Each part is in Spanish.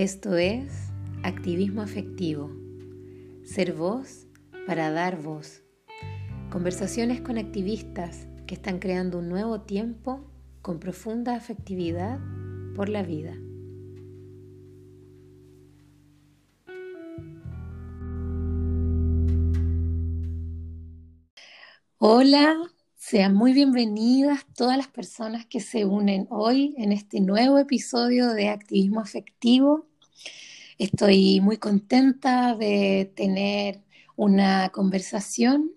Esto es activismo afectivo, ser voz para dar voz. Conversaciones con activistas que están creando un nuevo tiempo con profunda afectividad por la vida. Hola, sean muy bienvenidas todas las personas que se unen hoy en este nuevo episodio de Activismo Afectivo. Estoy muy contenta de tener una conversación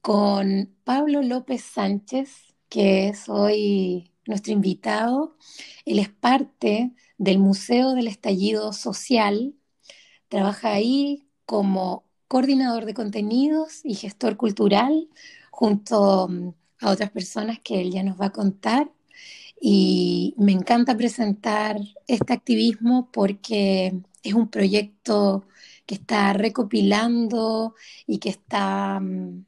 con Pablo López Sánchez, que es hoy nuestro invitado. Él es parte del Museo del Estallido Social. Trabaja ahí como coordinador de contenidos y gestor cultural junto mm, a otras personas que él ya nos va a contar. Y me encanta presentar este activismo porque es un proyecto que está recopilando y que está mm,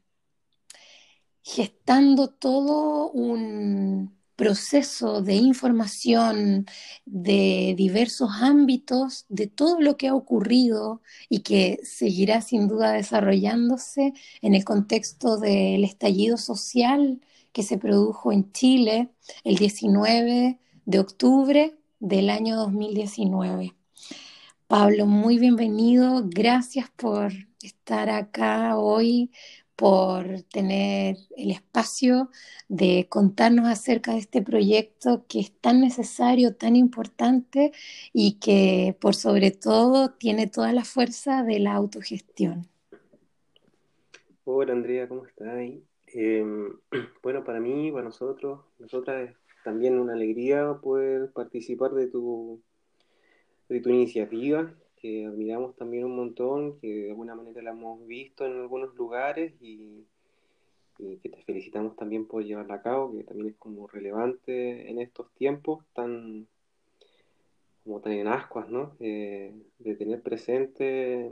gestando todo un proceso de información de diversos ámbitos, de todo lo que ha ocurrido y que seguirá sin duda desarrollándose en el contexto del estallido social que se produjo en Chile el 19 de octubre del año 2019. Pablo, muy bienvenido. Gracias por estar acá hoy por tener el espacio de contarnos acerca de este proyecto que es tan necesario, tan importante y que por sobre todo tiene toda la fuerza de la autogestión. Hola Andrea, ¿cómo estás? Eh, bueno, para mí, para nosotros, nosotras es también una alegría poder participar de tu, de tu iniciativa que admiramos también un montón, que de alguna manera la hemos visto en algunos lugares y, que te felicitamos también por llevarla a cabo, que también es como relevante en estos tiempos tan como tan en ascuas, ¿no? Eh, de tener presente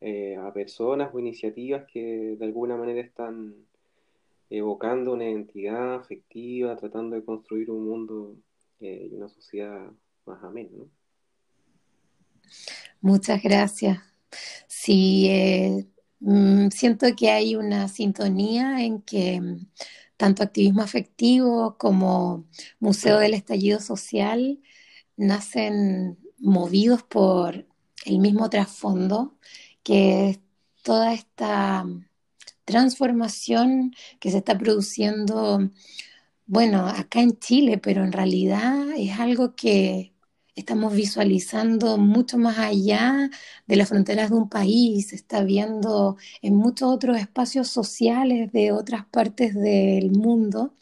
eh, a personas o iniciativas que de alguna manera están evocando una identidad afectiva, tratando de construir un mundo eh, y una sociedad más amena, ¿no? Muchas gracias. Sí, eh, mm, siento que hay una sintonía en que mm, tanto activismo afectivo como Museo del Estallido Social nacen movidos por el mismo trasfondo, que toda esta transformación que se está produciendo, bueno, acá en Chile, pero en realidad es algo que estamos visualizando mucho más allá de las fronteras de un país, se está viendo en muchos otros espacios sociales de otras partes del mundo.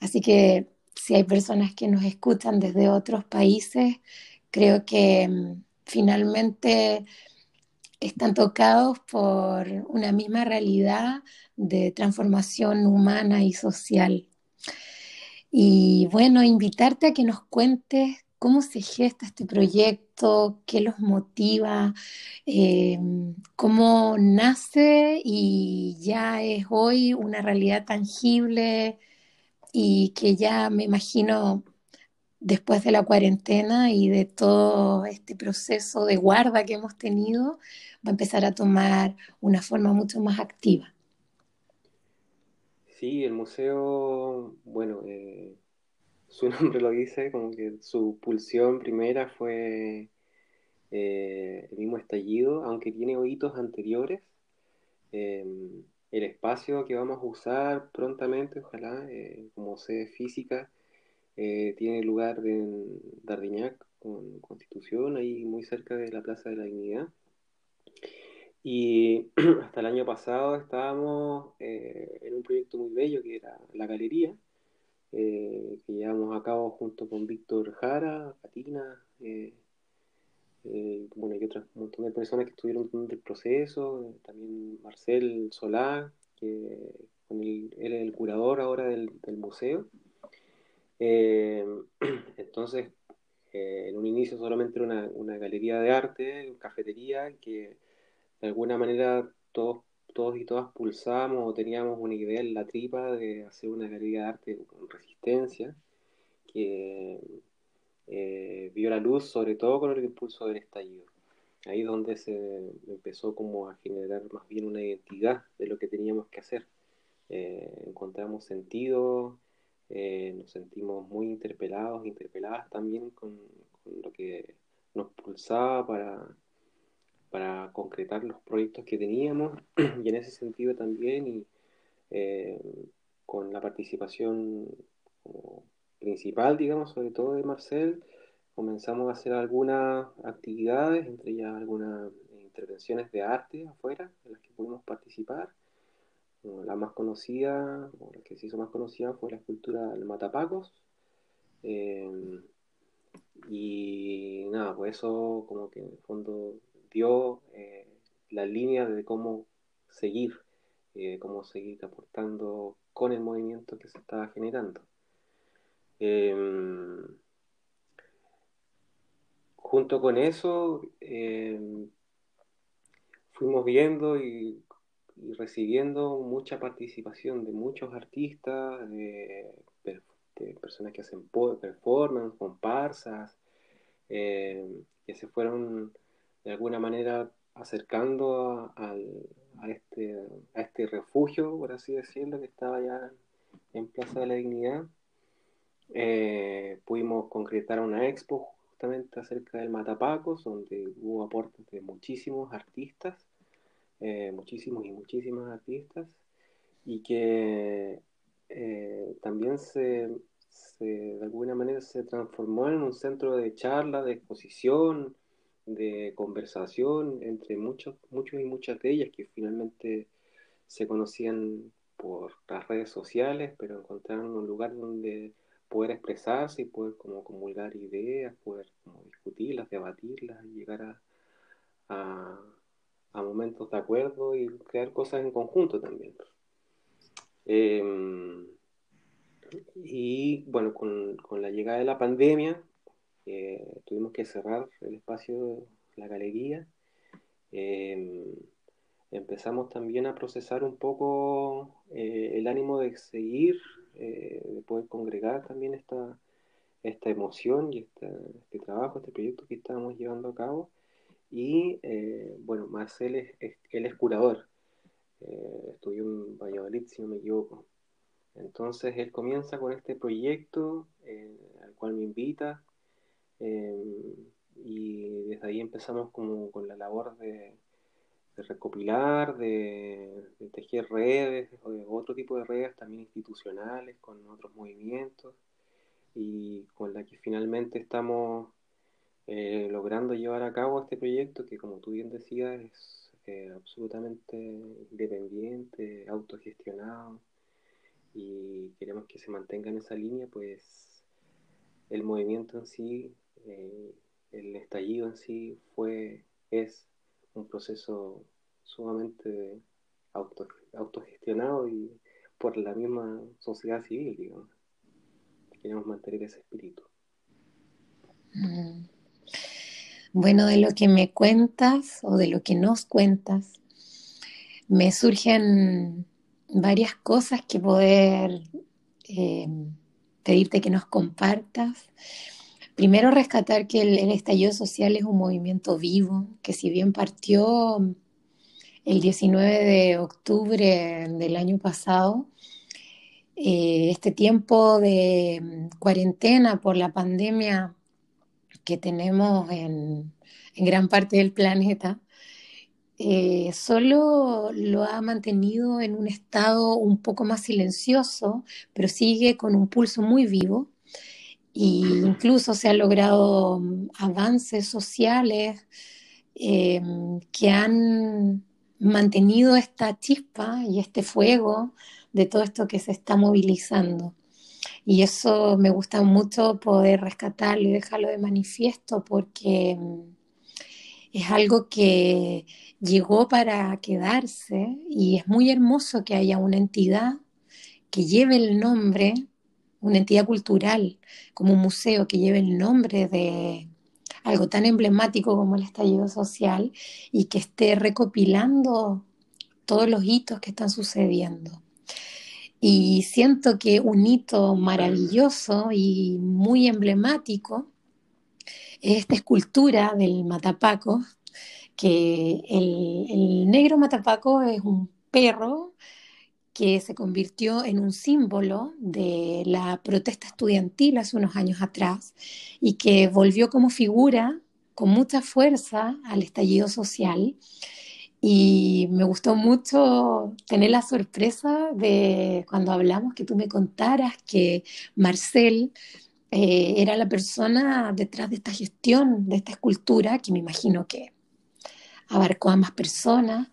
Así que si hay personas que nos escuchan desde otros países, creo que mm, finalmente están tocados por una misma realidad de transformación humana y social. Y bueno, invitarte a que nos cuentes cómo se gesta este proyecto, qué los motiva, eh, cómo nace y ya es hoy una realidad tangible y que ya me imagino después de la cuarentena y de todo este proceso de guarda que hemos tenido, va a empezar a tomar una forma mucho más activa. Sí, el museo, bueno, eh, su nombre lo dice, como que su pulsión primera fue eh, el mismo estallido, aunque tiene hitos anteriores. Em, el espacio que vamos a usar prontamente, ojalá, eh, como sede física, eh, tiene lugar en Dardiñac, con Constitución, ahí muy cerca de la Plaza de la Dignidad. Y hasta el año pasado estábamos en un proyecto muy bello que era la galería, eh, que llevamos a cabo junto con Víctor Jara, Katina, eh, eh, bueno, y otras un montón de personas que estuvieron en el proceso, también Marcel Solá, que con él es el curador ahora del, museo. entonces, en un inicio solamente era una, una galería de arte, cafetería, que de alguna manera todos todos y todas pulsábamos o teníamos una idea en la tripa de hacer una galería de arte con resistencia, que, eh, vio la luz sobre todo con el impulso del estallido. Ahí es donde se empezó como a generar más bien una identidad de lo que teníamos que hacer. Eh, encontramos sentido, eh, nos sentimos muy interpelados, interpeladas también con, lo que nos pulsaba para, para concretar los proyectos que teníamos y en ese sentido también y con la participación principal, digamos, sobre todo de Marcel, comenzamos a hacer algunas actividades, entre ellas algunas intervenciones de arte afuera, en las que pudimos participar. La más conocida, o la que se hizo más conocida, fue la escultura del Matapacos. Eh, y nada, pues eso como que en el fondo dio eh, la línea de cómo seguir, eh, cómo seguir aportando con el movimiento que se estaba generando. Em, junto con eso, em, fuimos viendo y, recibiendo mucha participación de muchos artistas, de, personas que hacen performance, comparsas, em, que se fueron de alguna manera acercando a, este, a este refugio, por así decirlo, que estaba ya en Plaza de la Dignidad. Eh, pudimos concretar una expo justamente acerca del Matapacos, donde hubo aportes de muchísimos artistas, eh, muchísimos y muchísimas artistas, y que eh, también se, de alguna manera se transformó en un centro de charla, de exposición, de conversación entre muchos, muchos y muchas de ellas que finalmente se conocían por las redes sociales, pero encontraron un lugar donde poder expresarse y poder como comulgar ideas, poder discutirlas, debatirlas, llegar a, momentos de acuerdo y crear cosas en conjunto también. Em, y bueno, con, con, la llegada de la pandemia, eh, tuvimos que cerrar el espacio, la galería. Em, empezamos también a procesar un poco eh, el ánimo de seguir eh, de poder congregar también esta, esta emoción y este trabajo, este proyecto que estamos llevando a cabo. Y eh, bueno, Marcel es, él es curador, eh, estudió en Valladolid, si no me equivoco. Entonces él comienza con este proyecto al cual me invita y desde ahí empezamos como con la labor de, de recopilar, de, tejer redes, o otro tipo de redes también institucionales con otros movimientos y con la que finalmente estamos eh, logrando llevar a cabo este proyecto que como tú bien decías es eh, absolutamente independiente, autogestionado y queremos que se mantenga en esa línea pues el movimiento en sí, eh, el estallido en sí fue, es un proceso sumamente auto, autogestionado y por la misma sociedad civil, digamos. Queremos mantener ese espíritu. Mm. Bueno, de lo que me cuentas o de lo que nos cuentas, me surgen varias cosas que poder eh, pedirte que nos compartas. Primero, rescatar que el, estallido social es un movimiento vivo, que si bien partió el 19 de octubre del año pasado, eh, este tiempo de cuarentena por la pandemia que tenemos en, gran parte del planeta, eh, solo lo ha mantenido en un estado un poco más silencioso, pero sigue con un pulso muy vivo y incluso se han logrado mm, avances sociales em, que han mantenido esta chispa y este fuego de todo esto que se está movilizando. Y eso me gusta mucho poder rescatarlo y dejarlo de manifiesto porque mm, es algo que llegó para quedarse y es muy hermoso que haya una entidad que lleve el nombre una entidad cultural, como un museo que lleve el nombre de algo tan emblemático como el estallido social y que esté recopilando todos los hitos que están sucediendo. Y siento que un hito maravilloso y muy emblemático esta escultura del matapaco, que el, el negro matapaco es un perro que se convirtió en un símbolo de la protesta estudiantil hace unos años atrás y que volvió como figura con mucha fuerza al estallido social. Y me gustó mucho tener la sorpresa de cuando hablamos que tú me contaras que Marcel eh, era la persona detrás de esta gestión, de esta escultura, que me imagino que abarcó a más personas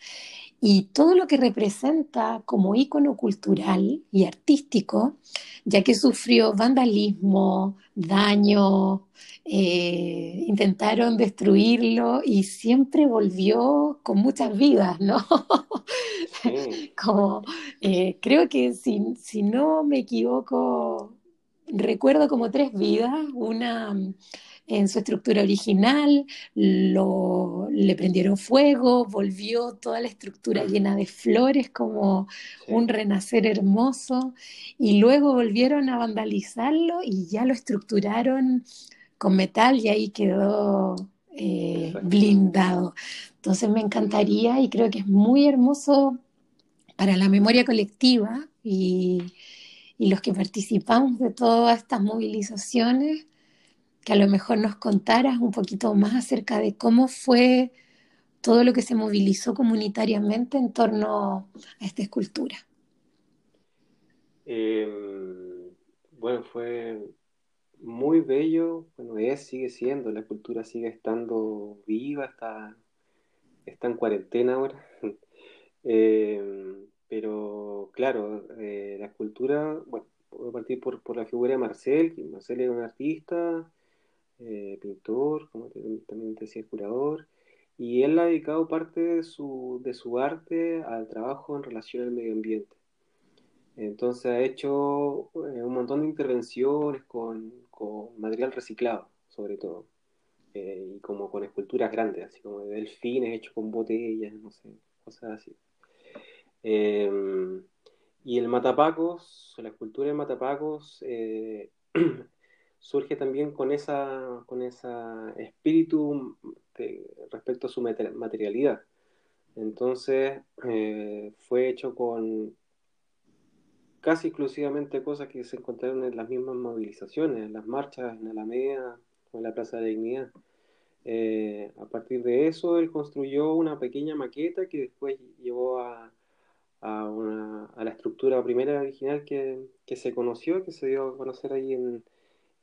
y todo lo que representa como ícono cultural y artístico, ya que sufrió vandalismo, daño, eh, intentaron destruirlo y siempre volvió con muchas vidas, ¿no? como, eh, creo que si, si no me equivoco, recuerdo como tres vidas, una en su estructura original, lo, le prendieron fuego, volvió toda la estructura llena de flores como un renacer hermoso y luego volvieron a vandalizarlo y ya lo estructuraron con metal y ahí quedó eh, blindado. Entonces me encantaría y creo que es muy hermoso para la memoria colectiva y, y los que participamos de todas estas movilizaciones que a lo mejor nos contaras un poquito más acerca de cómo fue todo lo que se movilizó comunitariamente en torno a esta escultura. Em, bueno, fue muy bello, bueno, es, sigue siendo, la escultura sigue estando viva, está, está en cuarentena ahora. Em, pero claro, eh, la escultura, bueno, voy a partir por, por la figura de Marcel, Marcel era un artista, eh, pintor, como también decía curador, y él ha dedicado parte de su, de su arte al trabajo en relación al medio ambiente. Entonces ha hecho eh, un montón de intervenciones con, con material reciclado, sobre todo, eh, y como con esculturas grandes, así como de delfines hechos con botellas, no sé, cosas así. Em, y el Matapacos, la escultura de Matapacos, surge también con esa con ese espíritu respecto a su materialidad. Entonces eh, fue hecho con casi exclusivamente cosas que se encontraron en las mismas movilizaciones, en las marchas en Alameda o en la Plaza de Dignidad. Eh, a partir de eso, él construyó una pequeña maqueta que después llevó a, a, una, a la estructura primera original que, que, se conoció, que se dio a conocer ahí en,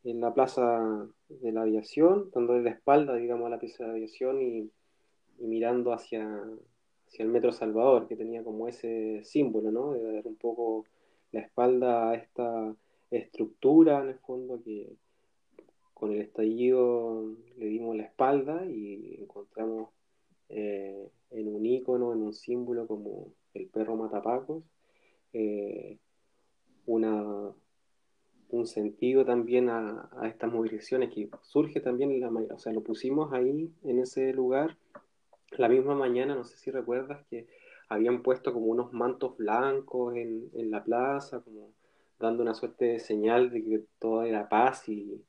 en la plaza de la aviación, dándole la espalda, digamos, a la pieza de aviación y, mirando hacia, hacia el Metro Salvador, que tenía como ese símbolo, ¿no? De dar un poco la espalda a esta estructura, en el fondo, que con el estallido le dimos la espalda y encontramos eh, en un icono, en un símbolo como el perro matapacos, eh, una un sentido también a, estas movilizaciones que surge también en la o sea, lo pusimos ahí en ese lugar la misma mañana, no sé si recuerdas que habían puesto como unos mantos blancos en, la plaza, como dando una suerte de señal de que todo era paz y,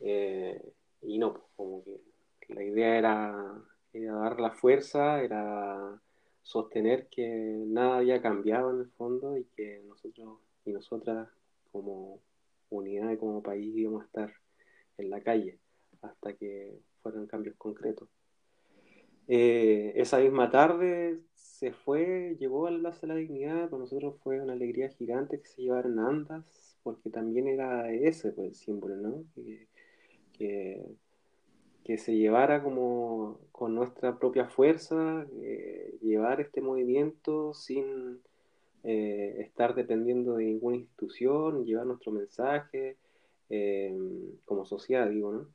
eh, y no, pues, como que la idea era, era dar la fuerza, era sostener que nada había cambiado en el fondo y que nosotros y nosotras como unidad como país íbamos a estar en la calle hasta que fueran cambios concretos. Eh, esa misma tarde se fue, llegó al Plaza de la Dignidad, para nosotros fue una alegría gigante que se llevaran andas, porque también era ese pues, el símbolo, ¿no? Que, que, se llevara como con nuestra propia fuerza, eh, llevar este movimiento sin eh, estar dependiendo de ninguna institución, llevar nuestro mensaje eh, como sociedad, digo, ¿no?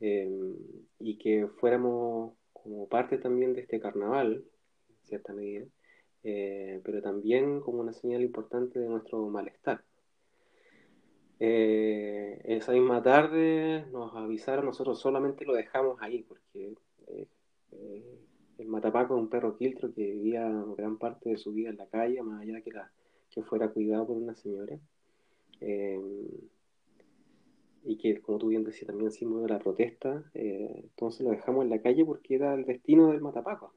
Eh, y que fuéramos como parte también de este carnaval, en cierta medida, pero también como una señal importante de nuestro malestar. esa misma tarde nos avisaron, nosotros solamente lo dejamos ahí, porque el Matapaco es un perro quiltro que vivía gran parte de su vida en la calle, más allá de que, la, que fuera cuidado por una señora. Eh, y que, como tú bien decías, también símbolo de la protesta, entonces lo dejamos en la calle porque era el destino del Matapaco.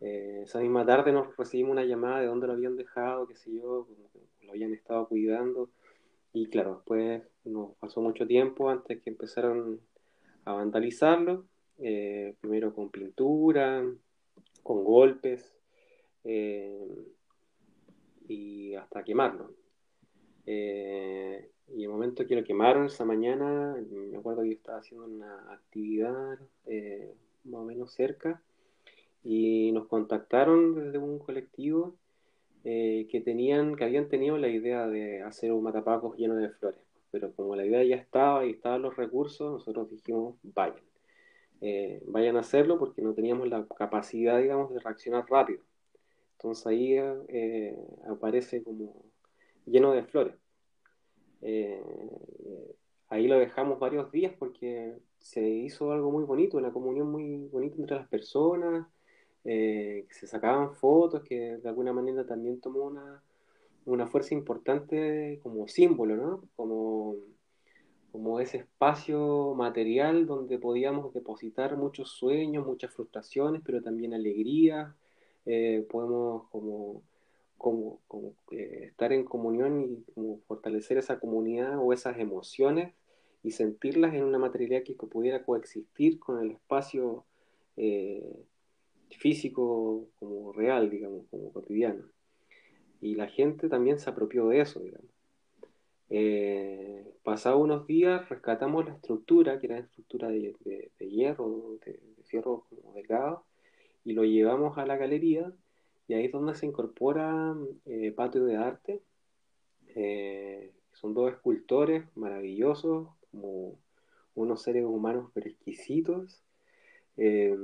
esa misma tarde nos recibimos una llamada de dónde lo habían dejado, qué sé yo, lo habían estado cuidando. Y claro, después nos pasó mucho tiempo antes que empezaron a vandalizarlo, primero con pintura, con golpes eh, y hasta quemarlo. Eh, y el momento que lo quemaron esa mañana, me acuerdo que yo estaba haciendo una actividad eh, más o menos cerca y nos contactaron desde un colectivo que tenían, que habían tenido la idea de hacer un matapacos lleno de flores. Pero como la idea ya estaba y estaban los recursos, nosotros dijimos, vayan. Eh, vayan a hacerlo porque no teníamos la capacidad, digamos, de reaccionar rápido. Entonces ahí eh, aparece como lleno de flores. Eh, ahí lo dejamos varios días porque se hizo algo muy bonito, una comunión muy bonita entre las personas, que se sacaban fotos, que de alguna manera también tomó una, una fuerza importante como símbolo, ¿no? Como como ese espacio material donde podíamos depositar muchos sueños, muchas frustraciones, pero también alegría. Eh, podemos como, como, eh, estar en comunión y como fortalecer esa comunidad o esas emociones y sentirlas en una materialidad que pudiera coexistir con el espacio eh, físico como real, digamos, como cotidiano. Y la gente también se apropió de eso, digamos. Eh, pasados unos días rescatamos la estructura, que era la estructura de, hierro, de, fierro como delgado, y lo llevamos a la galería, y ahí es donde se incorpora eh, Patio de Arte. Eh, son dos escultores maravillosos, como unos seres humanos pero exquisitos, eh,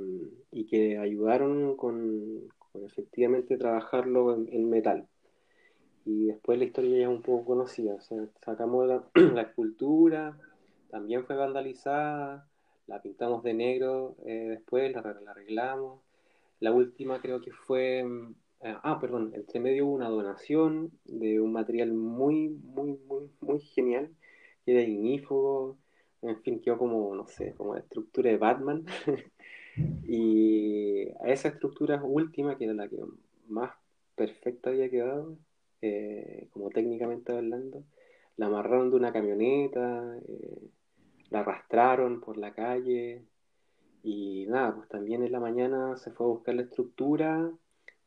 y que ayudaron con, efectivamente trabajarlo en metal y después la historia ya es un poco conocida. Sacamos la, escultura, también fue vandalizada, la pintamos de negro eh, después, la, arreglamos. La última creo que fue, mm, eh, ah, perdón, entre medio hubo una donación de un material muy, muy, muy, muy genial, que era ignífugo, en fin, quedó como, no sé, como la estructura de Batman. y a esa estructura última, que era la que más perfecta había quedado, eh, como técnicamente hablando, la amarraron de una camioneta, eh, la arrastraron por la calle y nada, pues también en la mañana se fue a buscar la estructura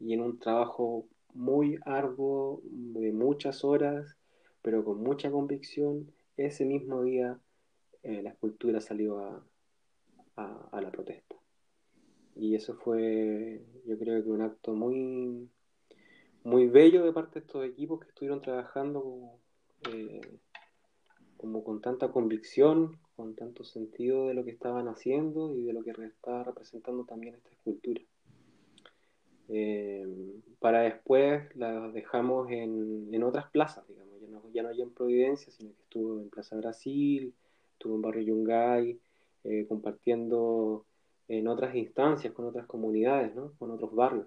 y en un trabajo muy arduo, de muchas horas, pero con mucha convicción, ese mismo día eh, la escultura salió a, a la protesta. Y eso fue, yo creo que un acto muy, muy bello de parte de estos equipos que estuvieron trabajando eh, como, con tanta convicción, con tanto sentido de lo que estaban haciendo y de lo que estaba representando también esta escultura. Eh, para después las dejamos en, otras plazas, digamos, ya no, ya no hay en Providencia, sino que estuvo en Plaza Brasil, estuvo en Barrio Yungay, eh, compartiendo en otras instancias, con otras comunidades, ¿no? con otros barrios.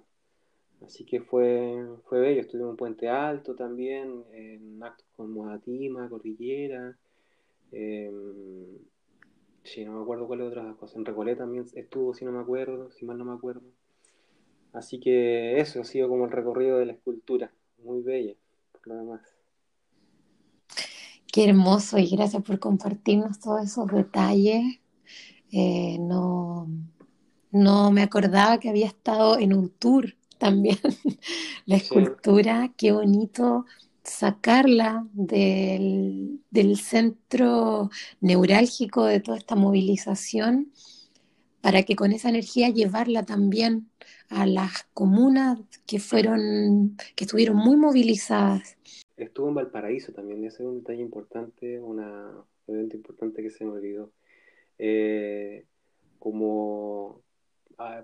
Así que fue, fue bello. Estuvimos en Puente Alto también, en actos con Modatima, Cordillera. Eh, sí, no me acuerdo cuáles otras cosas. En Recoleta también estuvo, si no me acuerdo, si mal no me acuerdo. Así que eso ha sido como el recorrido de la escultura. Muy bella, por lo demás. Qué hermoso y gracias por compartirnos todos esos detalles. Eh, no, no me acordaba que había estado en un tour también la escultura, qué bonito sacarla del, centro neurálgico de toda esta movilización para que con esa energía llevarla también a las comunas que fueron, que estuvieron muy movilizadas. Estuvo en Valparaíso también, ese es un detalle importante, un evento importante que se me olvidó. Eh, como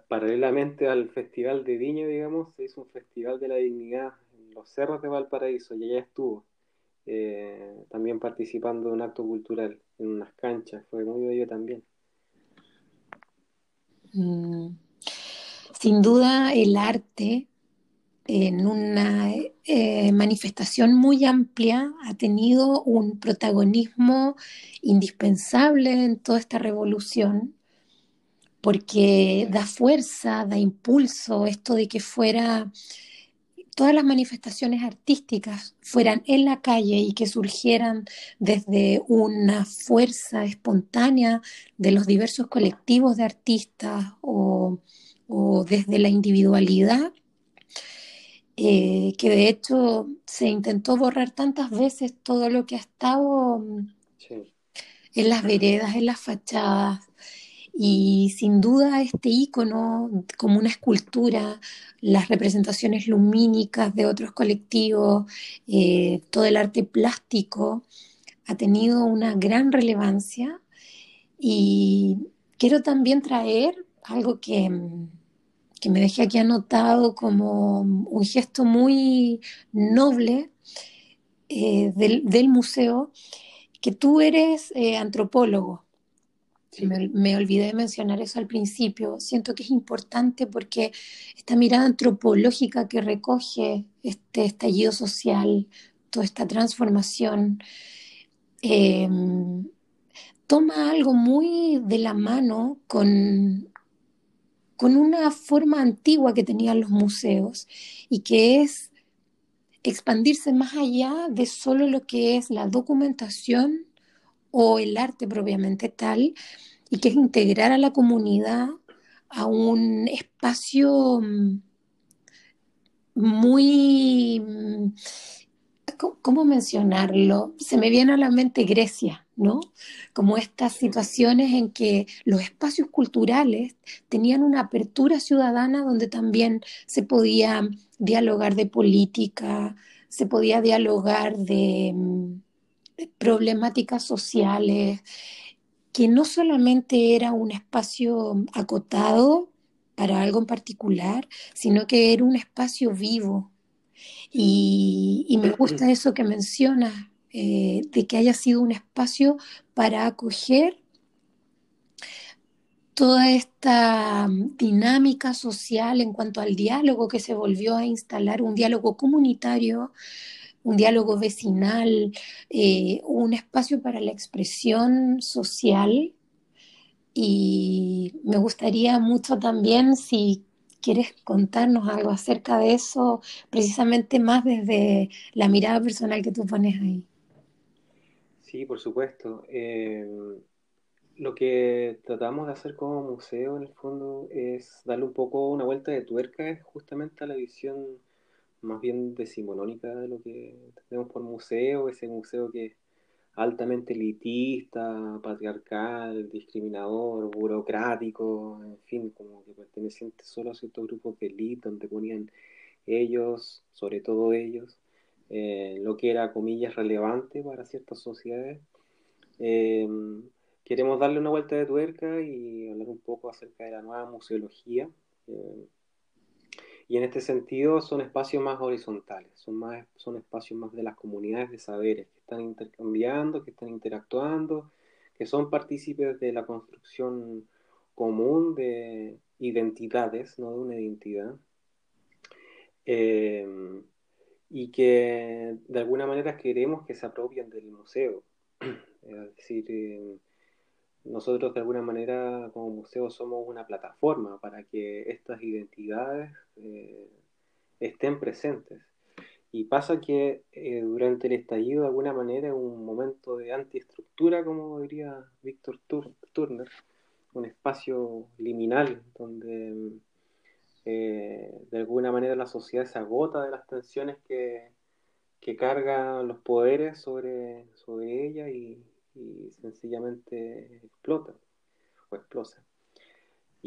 paralelamente al Festival de Viña, digamos, se hizo un Festival de la Dignidad en los cerros de Valparaíso y allá estuvo, eh, también participando en un acto cultural, en unas canchas, fue muy bello también. Mm. Sin duda el arte en una eh, manifestación muy amplia, ha tenido un protagonismo indispensable en toda esta revolución, porque da fuerza, da impulso, esto de que fuera todas las manifestaciones artísticas fueran en la calle y que surgieran desde una fuerza espontánea de los diversos colectivos de artistas o, desde la individualidad, eh, que de hecho se intentó borrar tantas veces todo lo que ha estado en las veredas, en las fachadas, y sin duda este icono, como una escultura, las representaciones lumínicas de otros colectivos, eh, todo el arte plástico, ha tenido una gran relevancia. Y quiero también traer algo que, que me dejé aquí anotado como un gesto muy noble eh, del, museo, que tú eres eh, antropólogo. Me, olvidé de mencionar eso al principio. Siento que es importante porque esta mirada antropológica que recoge este estallido social, toda esta transformación, em, toma algo muy de la mano con, con una forma antigua que tenían los museos y que es expandirse más allá de solo lo que es la documentación o el arte propiamente tal, y que es integrar a la comunidad a un espacio mm, muy, mm, ¿cómo mencionarlo? Se me viene a la mente Grecia, ¿no? Como estas situaciones en que los espacios culturales tenían una apertura ciudadana donde también se podía dialogar de política, se podía dialogar de mm, problemáticas sociales, que no solamente era un espacio acotado para algo en particular, sino que era un espacio vivo. Y, me gusta eso que mencionas, eh, de que haya sido un espacio para acoger toda esta dinámica social en cuanto al diálogo que se volvió a instalar, un diálogo comunitario un diálogo vecinal, eh, un espacio para la expresión social. Y me gustaría mucho también si quieres contarnos algo acerca de eso, precisamente más desde la mirada personal que tú pones ahí. Sí, por supuesto. Eh, lo que tratamos de hacer como museo, en el fondo, es darle un poco una vuelta de tuerca, justamente a la visión más bien decimonónica de lo que tenemos por museo, ese museo que es altamente elitista, patriarcal, discriminador, burocrático, en fin, como que perteneciente solo a ciertos grupos de élite, donde ponían ellos, sobre todo ellos, eh, lo que era, comillas, relevante para ciertas sociedades. Eh, queremos darle una vuelta de tuerca y hablar un poco acerca de la nueva museología. Eh, y en este sentido son espacios más horizontales, son, más, son espacios más de las comunidades de saberes que están intercambiando, que están interactuando, que son partícipes de la construcción común de identidades, no de una identidad, eh, y que de alguna manera queremos que se apropien del museo. Es decir, eh, nosotros de alguna manera como museo somos una plataforma para que estas identidades eh, estén presentes. Y pasa que eh, durante el estallido de alguna manera un momento de antiestructura, como diría Víctor Turner, un espacio liminal donde eh, de alguna manera la sociedad se agota de las tensiones que, que cargan los poderes sobre, sobre ella y, y sencillamente explota o explosa.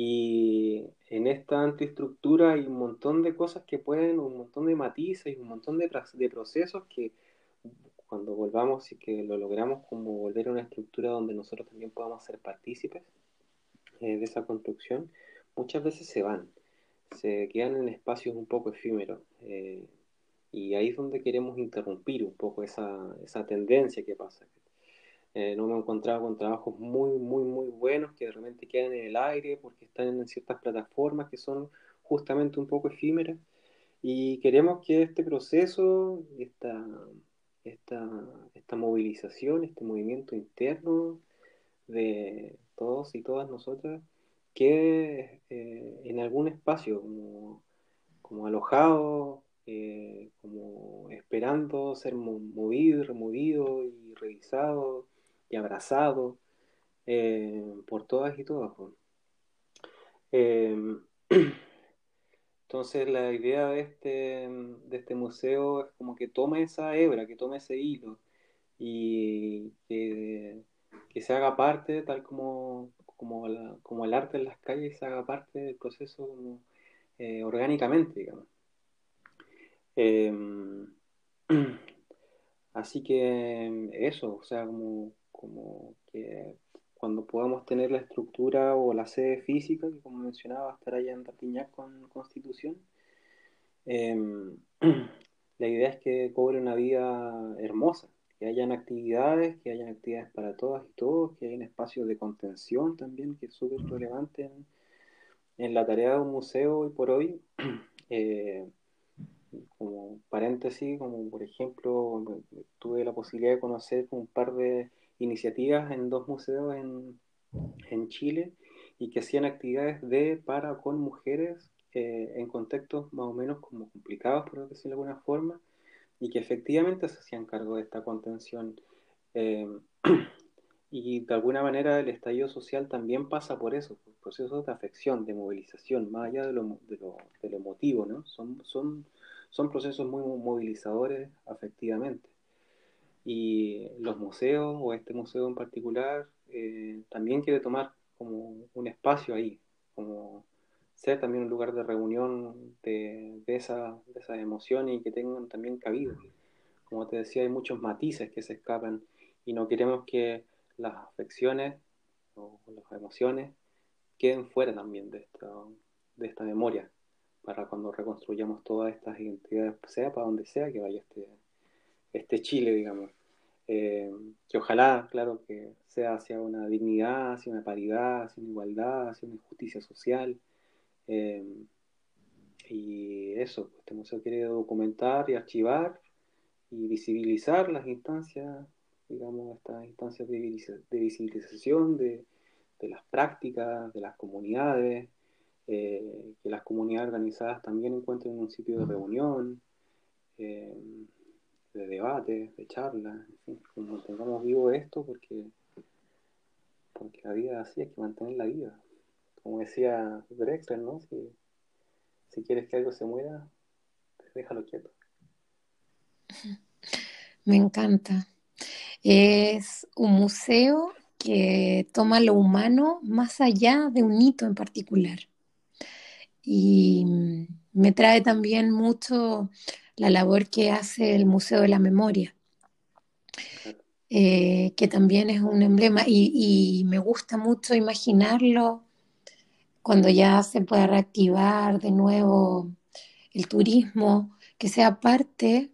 Y en esta antiestructura hay un montón de cosas que pueden, un montón de matices un montón de, de procesos que cuando volvamos y que lo logramos como volver a una estructura donde nosotros también podamos ser partícipes eh, de esa construcción, muchas veces se van, se quedan en espacios un poco efímeros. Eh, y ahí es donde queremos interrumpir un poco esa, esa tendencia que pasa, eh, no me he encontrado con trabajos muy, muy, muy buenos que de repente quedan en el aire porque están en ciertas plataformas que son justamente un poco efímeras. Y queremos que este proceso, esta, esta, esta movilización, este movimiento interno de todos y todas nosotras, quede eh, en algún espacio, como, como alojado, eh, como esperando ser movido removido y revisado y abrazado eh, por todas y todas. Em, entonces la idea de este, de este museo es como que tome esa hebra, que tome ese hilo y que, se haga parte, tal como, como, como, el arte en las calles se haga parte del proceso eh, orgánicamente, digamos. Em, así que eso, o sea, como, como que cuando podamos tener la estructura o la sede física, que como mencionaba, estar allá en Rapiñac con Constitución, em, la idea es que cobre una vida hermosa, que hayan actividades, que hayan actividades para todas y todos, que hayan espacios de contención también, que es súper relevante en, la tarea de un museo hoy por hoy. Eh, como paréntesis, como por ejemplo, tuve la posibilidad de conocer un par de iniciativas en dos museos en, en Chile y que hacían actividades de para con mujeres eh, en contextos más o menos como complicados, por decirlo de alguna forma, y que efectivamente se hacían cargo de esta contención. Eh, y de alguna manera el estallido social también pasa por eso, por procesos de afección, de movilización, más allá de lo, de lo, de lo emotivo, ¿no? Son, son son procesos muy movilizadores afectivamente. Y los museos, o este museo en particular, eh, también quiere tomar como un espacio ahí, como ser también un lugar de reunión de, de, esa, de esas emociones y que tengan también cabida. Como te decía, hay muchos matices que se escapan y no queremos que las afecciones o las emociones queden fuera también de esta, de esta memoria para cuando reconstruyamos todas estas identidades, sea para donde sea que vaya este, este Chile, digamos. Eh, que ojalá, claro, que sea hacia una dignidad, hacia una paridad, hacia una igualdad, hacia una justicia social. Eh, y eso, este museo quiere documentar y archivar y visibilizar las instancias, digamos, estas instancias de, visibilización de, de las prácticas, de las comunidades, eh, que las comunidades organizadas también encuentren un sitio de reunión, eh, de debate, de charla, en fin, como mantengamos vivo esto porque, porque la vida así hay que mantener la vida. Como decía Drexler, ¿no? Si, si quieres que algo se muera, déjalo quieto. Me encanta. Es un museo que toma lo humano más allá de un hito en particular. Y me trae también mucho la labor que hace el Museo de la Memoria, eh, que también es un emblema y, me gusta mucho imaginarlo cuando ya se pueda reactivar de nuevo el turismo, que sea parte,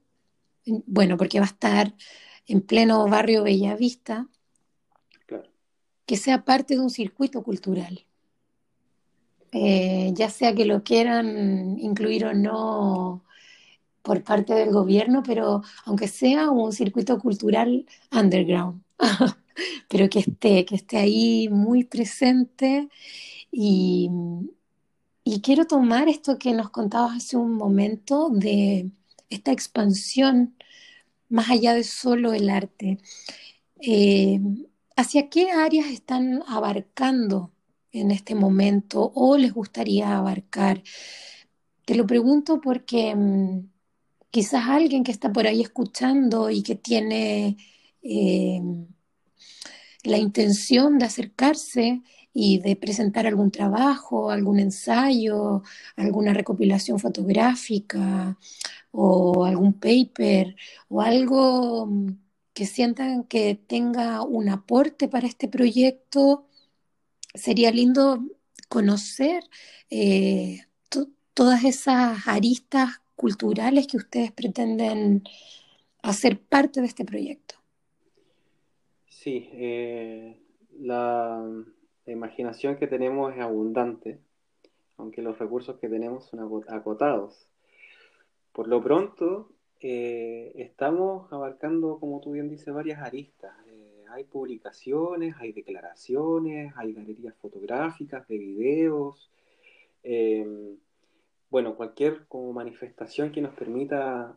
bueno, porque va a estar en pleno barrio Bellavista, que sea parte de un circuito cultural. Eh, ya sea que lo quieran incluir o no por parte del gobierno, pero aunque sea un circuito cultural underground, pero que esté, que esté ahí muy presente y, y quiero tomar esto que nos contabas hace un momento de esta expansión más allá de solo el arte. Eh, ¿Hacia qué áreas están abarcando en este momento o les gustaría abarcar? Te lo pregunto porque mm, quizás alguien que está por ahí escuchando y que tiene eh, la intención de acercarse y de presentar algún trabajo, algún ensayo, alguna recopilación fotográfica o algún paper o algo mm, que sientan que tenga un aporte para este proyecto, sería lindo conocer eh, todas esas aristas culturales que ustedes pretenden hacer parte de este proyecto. Sí, eh, la, imaginación que tenemos es abundante, aunque los recursos que tenemos son acotados. por lo pronto, eh, estamos abarcando, como tú bien dices, varias aristas. Eh, hay publicaciones, hay declaraciones, hay galerías fotográficas, de videos. Bueno, cualquier como manifestación que nos permita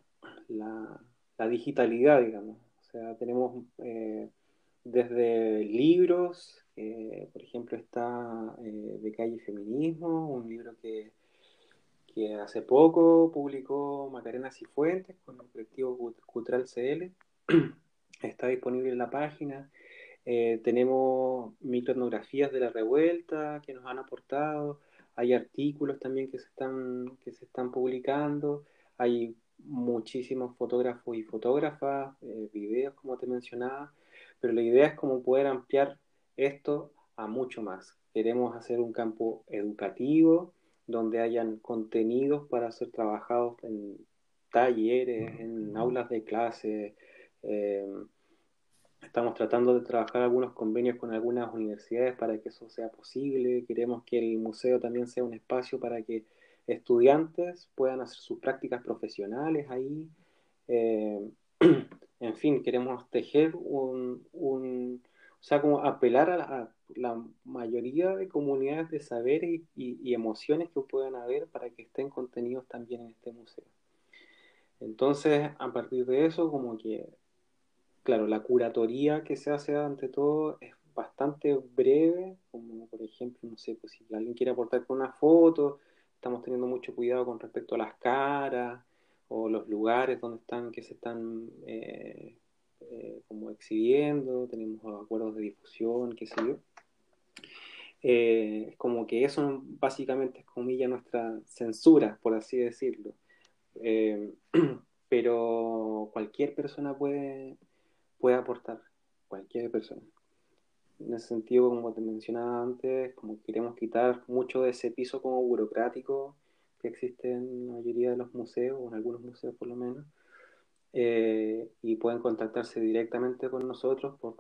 la, digitalidad, digamos. O sea, tenemos desde libros, por ejemplo, está De Calle Feminismo, un libro que hace poco publicó Macarena Cifuentes con el colectivo Cultural CL. Está disponible en la página. Eh, tenemos microetnografías de la revuelta que nos han aportado. Hay artículos también que se están, que se están publicando. Hay muchísimos fotógrafos y fotógrafas, eh, videos como te mencionaba. Pero la idea es como poder ampliar esto a mucho más. Queremos hacer un campo educativo donde hayan contenidos para ser trabajados en talleres, en aulas de clase. Eh, estamos tratando de trabajar algunos convenios con algunas universidades para que eso sea posible. Queremos que el museo también sea un espacio para que estudiantes puedan hacer sus prácticas profesionales ahí. Eh, en fin, queremos tejer un, un, o sea, como apelar a, la mayoría de comunidades de saberes y, emociones que puedan haber para que estén contenidos también en este museo. Entonces, a partir de eso, como que, claro, la curatoría que se hace ante todo es bastante breve, como por ejemplo, no sé, pues si alguien quiere aportar con una foto, estamos teniendo mucho cuidado con respecto a las caras o los lugares donde están, que se están eh, eh, como exhibiendo, tenemos acuerdos de difusión, qué sé yo. Eh, como que eso básicamente es comilla nuestra censura, por así decirlo. Eh, pero cualquier persona puede, puede aportar, cualquier persona. En ese sentido, como te mencionaba antes, como queremos quitar mucho de ese piso como burocrático que existe en la mayoría de los museos, o en algunos museos por lo menos, eh, y pueden contactarse directamente con nosotros por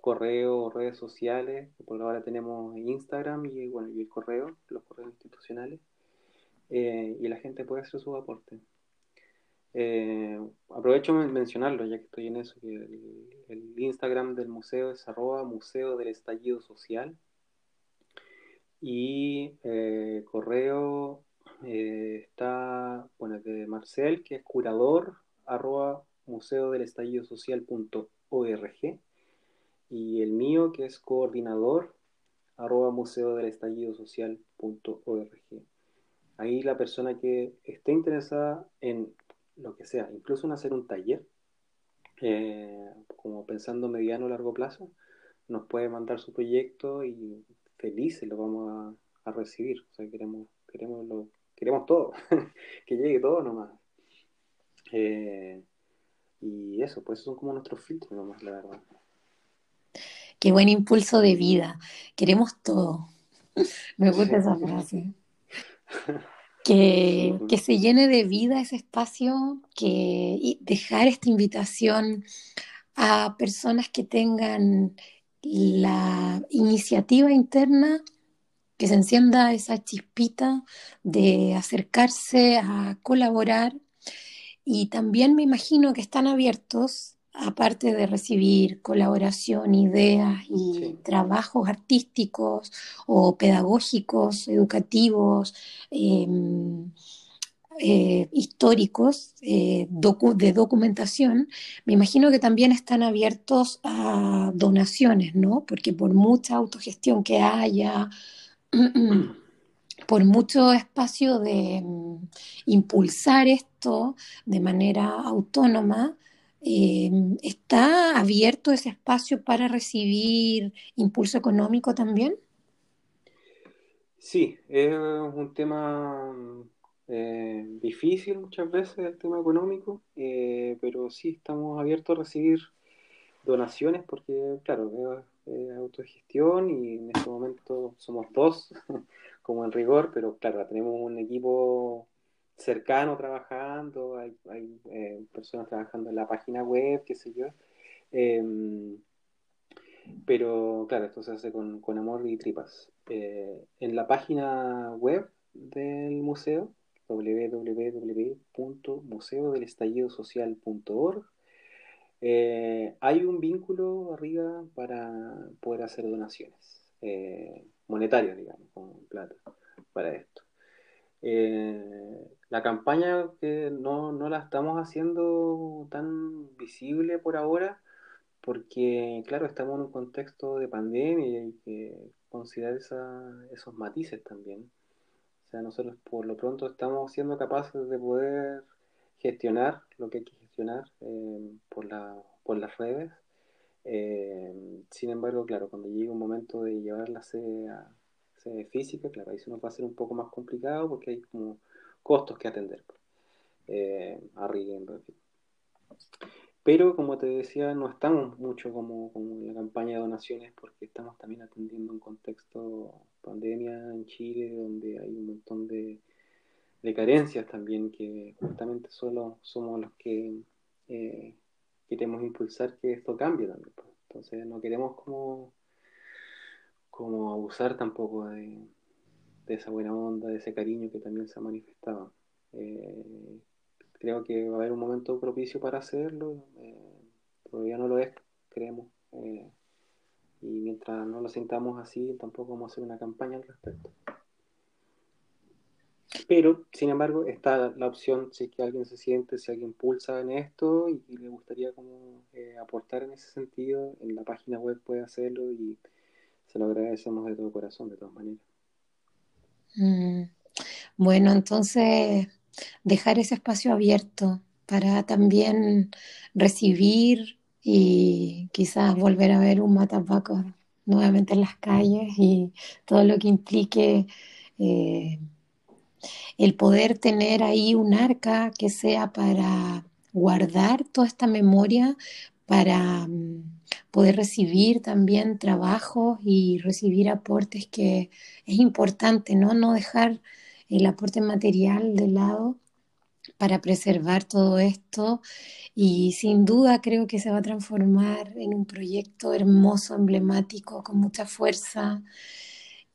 correo o redes sociales. Por ahora tenemos Instagram y, bueno, y el correo, los correos institucionales, eh, y la gente puede hacer su aporte. Eh, aprovecho de mencionarlo, ya que estoy en eso, el, Instagram del museo es arroba museo del estallido social y correo está, bueno, de Marcel, que es curador arroba museo del estallido social.org y el mío que es coordinador arroba museo del estallido social.org. Ahí la persona que esté interesada en lo que sea, incluso en hacer un taller, eh, como pensando mediano o largo plazo, nos puede mandar su proyecto y felices lo vamos a, recibir. O sea, queremos, queremos, lo, queremos todo, que llegue todo nomás. Eh, y eso, pues son como nuestros filtros nomás, la verdad. Qué buen impulso de vida. Queremos todo. Me gusta esa frase. Que, que, se llene de vida ese espacio, que dejar esta invitación a personas que tengan la iniciativa interna, que se encienda esa chispita de acercarse a colaborar. Y también me imagino que están abiertos, aparte de recibir colaboración, ideas y trabajos artísticos o pedagógicos, educativos, em, eh, históricos, eh, de documentación, me imagino que también están abiertos a donaciones, ¿no? Porque por mucha autogestión que haya, por mucho espacio de mm, impulsar esto de manera autónoma, eh, ¿está abierto ese espacio para recibir impulso económico también? Sí, es un tema eh, difícil muchas veces el tema económico, eh, pero sí estamos abiertos a recibir donaciones porque, claro, es autogestión y en este momento somos dos como en rigor, pero claro, tenemos un equipo cercano trabajando, hay, eh, personas trabajando en la página web, qué sé yo. Em, pero claro, esto se hace con, con amor y tripas. Eh, en la página web del museo, www.museodelestallidosocial.org. Eh, hay un vínculo arriba para poder hacer donaciones monetarias, digamos, con plata para esto. Eh, la campaña que no, no, la estamos haciendo tan visible por ahora porque, claro, estamos en un contexto de pandemia y hay que considerar esos matices también. O sea, nosotros por lo pronto estamos siendo capaces de poder gestionar lo que hay que gestionar eh, por, la, por las redes. Eh, sin embargo, claro, cuando llegue un momento de llevar la sede a física, claro, ahí se nos va a hacer un poco más complicado porque hay como costos que atender. Eh, arriendo, pero como te decía, no estamos mucho como, en la campaña de donaciones porque estamos también atendiendo un contexto pandemia en Chile donde hay un montón de, carencias también que justamente solo somos los que eh, queremos impulsar que esto cambie también. Pues. Entonces no queremos como, como abusar tampoco de, esa buena onda, de ese cariño que también se ha manifestado. Eh, creo que va a haber un momento propicio para hacerlo. Eh, todavía no lo es, creemos. Eh, y mientras no lo sintamos así, tampoco vamos a hacer una campaña al respecto. Pero, sin embargo, está la opción si que alguien se siente, si alguien pulsa en esto y, le gustaría como eh, aportar en ese sentido, en la página web puede hacerlo y se lo agradecemos de todo corazón, de todas maneras. Mm. Bueno, entonces dejar ese espacio abierto para también recibir y quizás volver a ver un matapaco nuevamente en las calles y todo lo que implique eh, el poder tener ahí un arca que sea para guardar toda esta memoria, para mm, poder recibir también trabajos y recibir aportes que es importante, ¿no? No dejar el aporte material de lado para preservar todo esto y sin duda creo que se va a transformar en un proyecto hermoso, emblemático, con mucha fuerza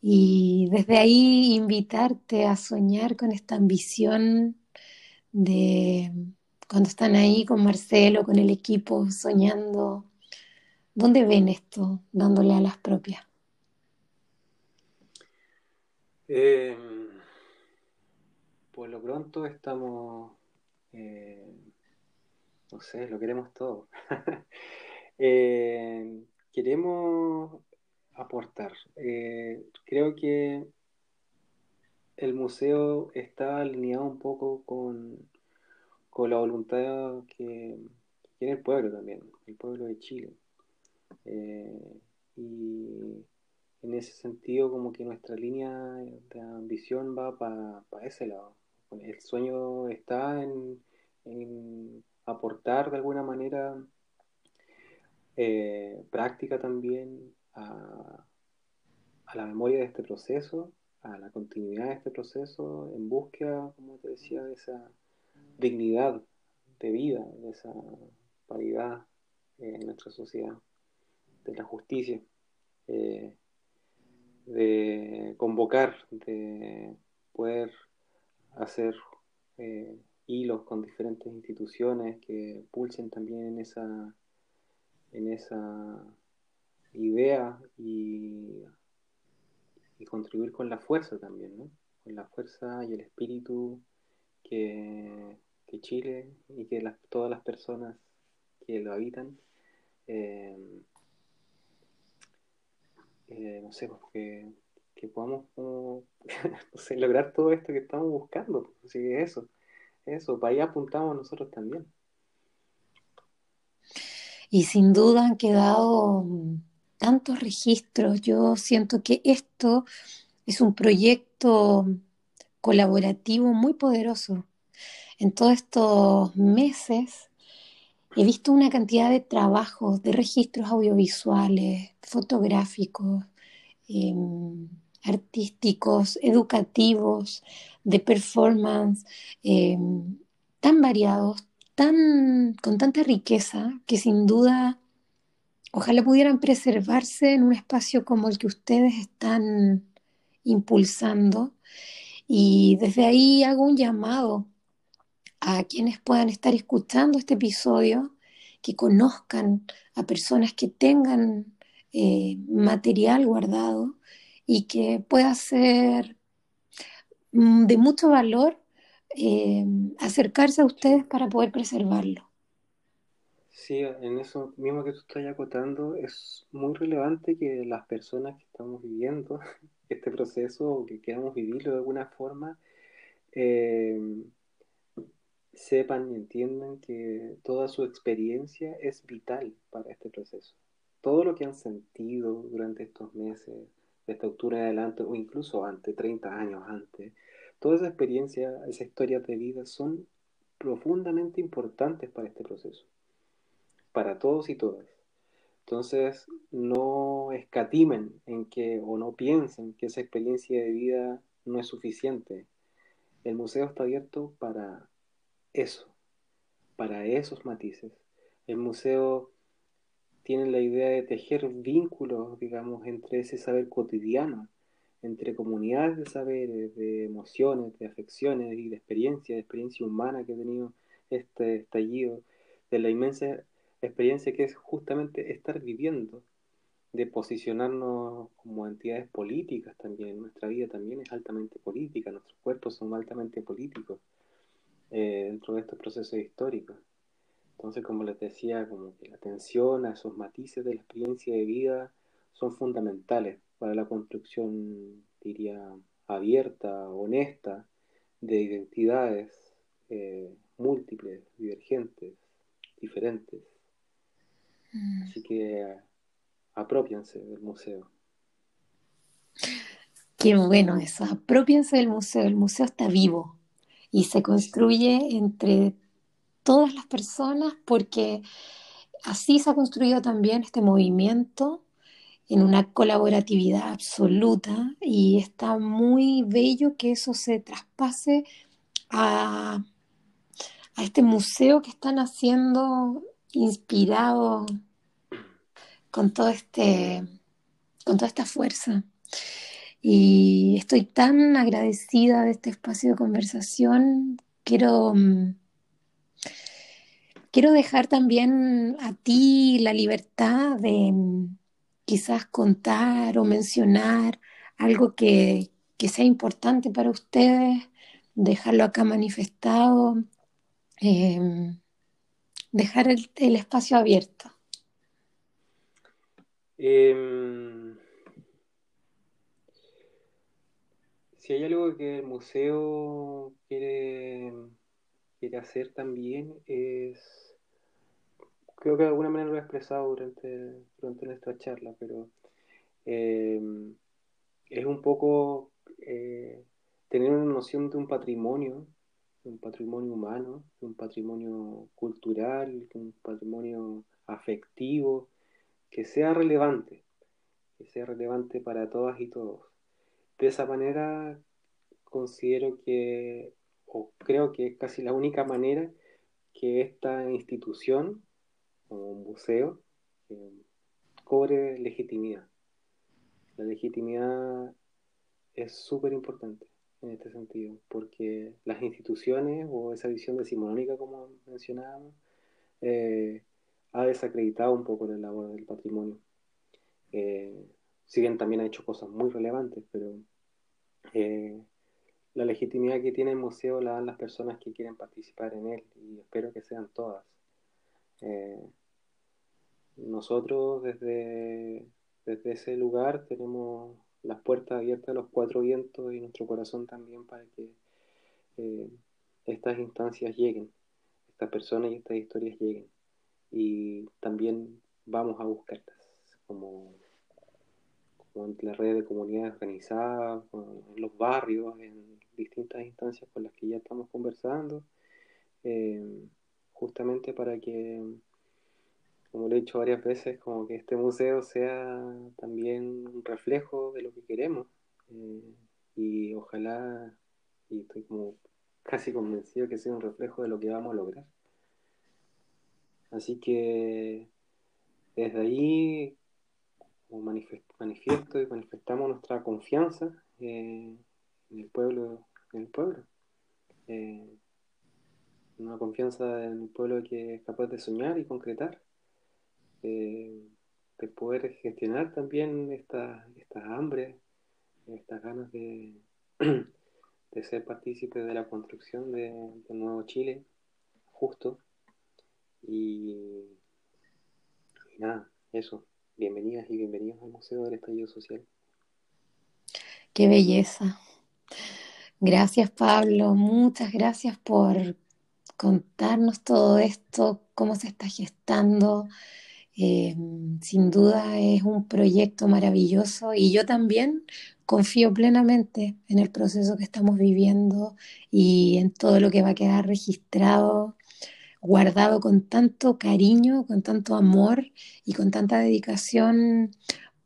y desde ahí invitarte a soñar con esta ambición de cuando están ahí con Marcelo, con el equipo, soñando, ¿dónde ven esto dándole a las propias? Eh por lo pronto estamos, eh, no sé, lo queremos todo. Eh, queremos aportar. Eh, creo que el museo está alineado un poco con, con la voluntad que, tiene el pueblo también, el pueblo de Chile. Y en ese sentido, como que nuestra línea de ambición va para ese lado. El sueño está en, aportar de alguna manera eh, práctica también a, la memoria de este proceso, a la continuidad de este proceso, en búsqueda, como te decía, de esa dignidad de vida, de esa paridad en nuestra sociedad, de la justicia, eh, de convocar, de poder hacer eh, hilos con diferentes instituciones que pulsen también en esa, en esa idea y, y contribuir con la fuerza también, ¿no? con la fuerza y el espíritu que, Chile y que todas las personas que lo habitan, eh, eh, no sé, porque que podamos lograr todo esto que estamos buscando. Así que eso, eso, para allá apuntamos nosotros también. Y sin duda han quedado tantos registros. Yo siento que esto es un proyecto colaborativo muy poderoso. En todos estos meses he visto una cantidad de trabajos, de registros audiovisuales, fotográficos, em, artísticos, educativos, de performance, em, tan variados, tan, con tanta riqueza, que sin duda ojalá pudieran preservarse en un espacio como el que ustedes están impulsando. Y desde ahí hago un llamado a quienes puedan estar escuchando este episodio, que conozcan a personas que tengan eh, material guardado y que pueda ser mm, de mucho valor eh, acercarse a ustedes para poder preservarlo. Sí, en eso mismo que tú estás acotando, es muy relevante que las personas que estamos viviendo este proceso o que queramos vivirlo de alguna forma, eh, sepan y entiendan que toda su experiencia es vital para este proceso. Todo lo que han sentido durante estos meses, de esta en adelante, o incluso antes, 30 años antes, toda esa experiencia, esa historia de vida son profundamente importantes para este proceso, para todos y todas. Entonces, no escatimen en que, o no piensen que esa experiencia de vida no es suficiente. El museo está abierto para eso, para esos matices. El museo tiene la idea de tejer vínculos, digamos, entre ese saber cotidiano, entre comunidades de saberes, de emociones, de afecciones y de experiencia, de experiencia humana que ha tenido este estallido, de la inmensa experiencia que es justamente estar viviendo, de posicionarnos como entidades políticas también. Nuestra vida también es altamente política, nuestros cuerpos son altamente políticos. Eh, dentro de estos procesos históricos. Entonces, como les decía, como que la atención a esos matices de la experiencia de vida son fundamentales para la construcción, diría, abierta, honesta, de identidades eh, múltiples, divergentes, diferentes. Mm. Así que apropiense del museo. Qué bueno eso, apropiense del museo, el museo está vivo, y se construye entre todas las personas porque así se ha construido también este movimiento en una colaboratividad absoluta y está muy bello que eso se traspase a, a este museo que están haciendo inspirado con todo este con toda esta fuerza. Y estoy tan agradecida de este espacio de conversación. Quiero, mm, quiero dejar también a ti la libertad de mm, quizás contar o mencionar algo que, sea importante para ustedes, dejarlo acá manifestado, em, dejar el, el, espacio abierto. Em, si hay algo que el museo quiere, quiere hacer también es, creo que de alguna manera lo he expresado durante, durante nuestra charla, pero eh, es un poco eh, tener una noción de un patrimonio, de un patrimonio humano, de un patrimonio cultural, de un patrimonio afectivo, que sea relevante, que sea relevante para todas y todos de esa manera considero que, o creo que es casi la única manera que esta institución, como un museo, eh, cobre legitimidad. La legitimidad es súper importante en este sentido, porque las instituciones o esa visión decimonónica, como mencionábamos, eh, ha desacreditado un poco la labor del patrimonio. Eh, si bien también ha hecho cosas muy relevantes, pero eh, la legitimidad que tiene el museo la dan las personas que quieren participar en él y espero que sean todas. Eh, nosotros desde, desde ese lugar tenemos las puertas abiertas a los cuatro vientos y nuestro corazón también para que eh, estas instancias lleguen, estas personas y estas historias lleguen. Y también vamos a buscarlas como en las redes de comunidades organizadas, en los barrios, en distintas instancias con las que ya estamos conversando, eh, justamente para que, como lo he dicho varias veces, como que este museo sea también un reflejo de lo que queremos eh, y ojalá, y estoy como casi convencido que sea un reflejo de lo que vamos a lograr. Así que desde ahí manifiesto y manifestamos nuestra confianza eh, en el pueblo el pueblo. Eh, una confianza en el pueblo que es capaz de soñar y concretar, eh, de poder gestionar también esta, esta hambre, estas ganas de, de ser partícipe de la construcción de, de nuevo Chile justo. Y, y nada, eso. Bienvenidas y bienvenidos al Museo del Estallido Social. Qué belleza. Gracias Pablo, muchas gracias por contarnos todo esto, cómo se está gestando. Eh, sin duda es un proyecto maravilloso y yo también confío plenamente en el proceso que estamos viviendo y en todo lo que va a quedar registrado, guardado con tanto cariño, con tanto amor y con tanta dedicación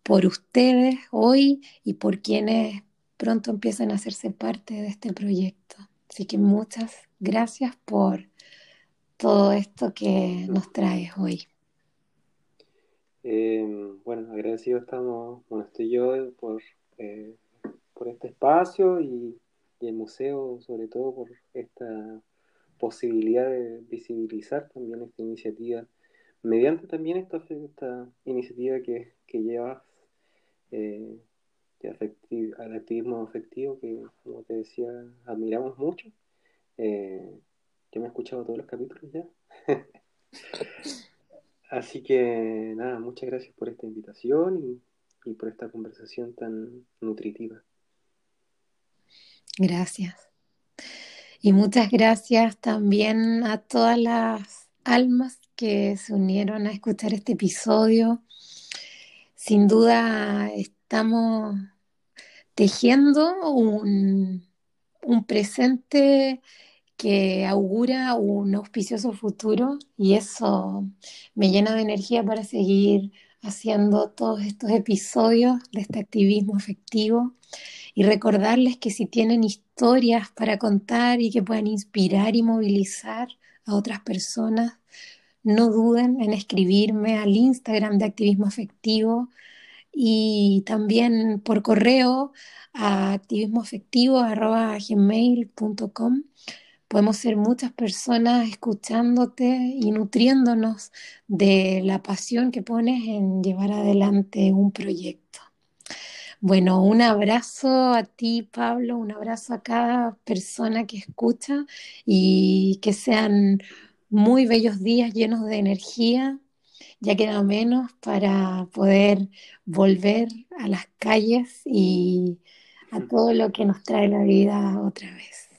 por ustedes hoy y por quienes pronto empiezan a hacerse parte de este proyecto. Así que muchas gracias por todo esto que nos traes hoy. Eh, bueno, agradecido estamos, bueno, estoy yo por, eh, por este espacio y, el museo, sobre todo por esta posibilidad de visibilizar también esta iniciativa, mediante también esta, esta iniciativa que, que llevas eh, al activismo afectivo, que como te decía, admiramos mucho. Eh, yo me he escuchado todos los capítulos ya. Así que nada, muchas gracias por esta invitación y, y por esta conversación tan nutritiva. Gracias. Y muchas gracias también a todas las almas que se unieron a escuchar este episodio. Sin duda estamos tejiendo un, un presente que augura un auspicioso futuro y eso me llena de energía para seguir haciendo todos estos episodios de este activismo afectivo y recordarles que si tienen historias para contar y que puedan inspirar y movilizar a otras personas, no duden en escribirme al Instagram de activismo afectivo y también por correo a activismoafectivo.gmail.com. Podemos ser muchas personas escuchándote y nutriéndonos de la pasión que pones en llevar adelante un proyecto. Bueno, un abrazo a ti, Pablo, un abrazo a cada persona que escucha y que sean muy bellos días llenos de energía ya queda menos para poder volver a las calles y a todo lo que nos trae la vida otra vez.